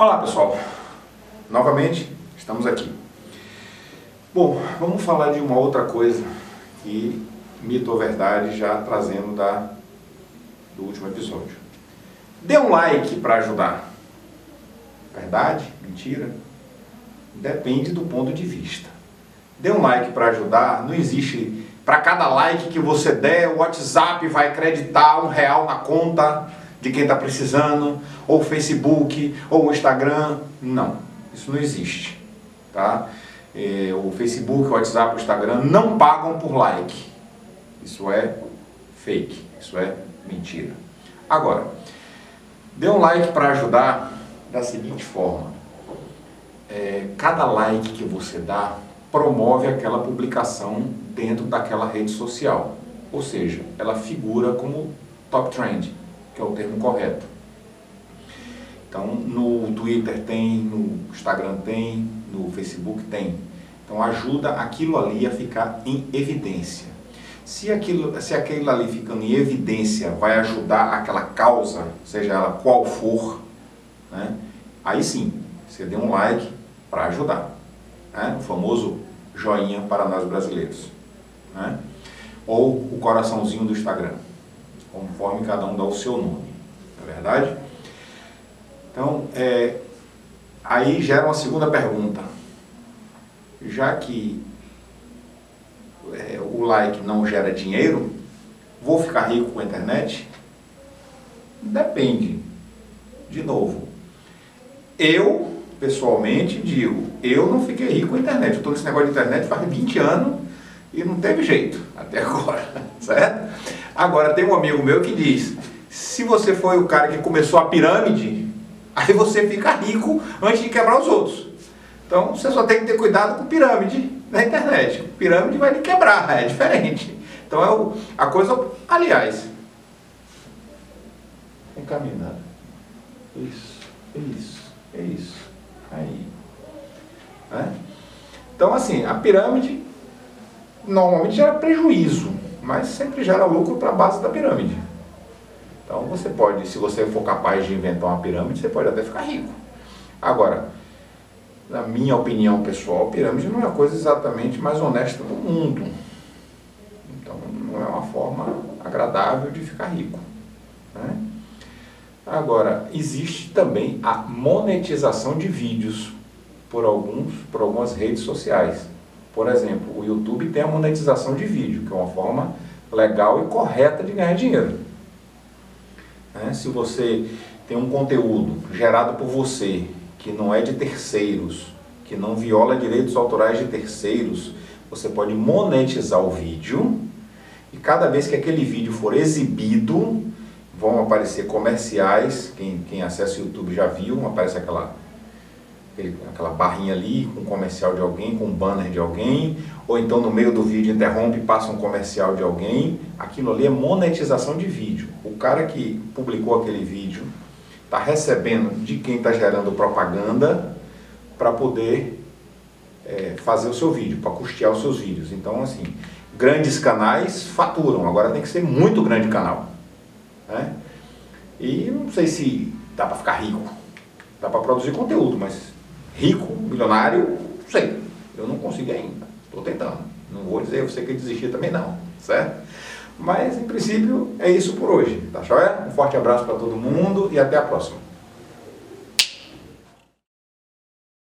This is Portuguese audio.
Olá pessoal, novamente estamos aqui. Bom, vamos falar de uma outra coisa que mito ou verdade já trazendo da, do último episódio. Dê um like para ajudar. Verdade? Mentira? Depende do ponto de vista. Dê um like para ajudar, não existe. Para cada like que você der, o WhatsApp vai acreditar um real na conta de quem está precisando, ou Facebook, ou Instagram. Não, isso não existe. Tá? É, o Facebook, o WhatsApp, o Instagram não pagam por like. Isso é fake, isso é mentira. Agora, dê um like para ajudar da seguinte forma: é, cada like que você dá promove aquela publicação dentro daquela rede social, ou seja, ela figura como top trend que é o termo correto. Então, no Twitter tem, no Instagram tem, no Facebook tem. Então, ajuda aquilo ali a ficar em evidência. Se aquilo, se aquilo ali ficando em evidência vai ajudar aquela causa, seja ela qual for, né? aí sim, você dê um like para ajudar. Né? O famoso joinha para nós brasileiros. Né? Ou o coraçãozinho do Instagram conforme cada um dá o seu nome, não é verdade? Então, é, aí gera uma segunda pergunta. Já que é, o like não gera dinheiro, vou ficar rico com a internet? Depende. De novo, eu, pessoalmente, digo, eu não fiquei rico com a internet. Eu estou nesse negócio de internet faz 20 anos e não teve jeito até agora, certo? Agora, tem um amigo meu que diz: se você foi o cara que começou a pirâmide, aí você fica rico antes de quebrar os outros. Então, você só tem que ter cuidado com pirâmide na internet. Pirâmide vai lhe quebrar, é diferente. Então, é o, a coisa. Aliás, encaminhada. Isso, isso, é isso. Aí. Né? Então, assim, a pirâmide normalmente gera prejuízo mas sempre gera lucro para a base da pirâmide. Então você pode, se você for capaz de inventar uma pirâmide, você pode até ficar rico. Agora, na minha opinião pessoal, pirâmide não é a coisa exatamente mais honesta do mundo. Então não é uma forma agradável de ficar rico. Né? Agora, existe também a monetização de vídeos por, alguns, por algumas redes sociais. Por exemplo, o YouTube tem a monetização de vídeo, que é uma forma legal e correta de ganhar dinheiro. Né? Se você tem um conteúdo gerado por você, que não é de terceiros, que não viola direitos autorais de terceiros, você pode monetizar o vídeo e cada vez que aquele vídeo for exibido, vão aparecer comerciais. Quem, quem acessa o YouTube já viu, aparece aquela aquela barrinha ali com um comercial de alguém, com um banner de alguém, ou então no meio do vídeo interrompe e passa um comercial de alguém. Aquilo ali é monetização de vídeo. O cara que publicou aquele vídeo está recebendo de quem está gerando propaganda para poder é, fazer o seu vídeo, para custear os seus vídeos. Então, assim, grandes canais faturam, agora tem que ser muito grande canal. Né? E não sei se dá para ficar rico, dá para produzir conteúdo, mas rico, milionário, sei. Eu não consegui ainda. Estou tentando. Não vou dizer você que desistir também não, certo? Mas, em princípio, é isso por hoje, tá joia? Um forte abraço para todo mundo e até a próxima.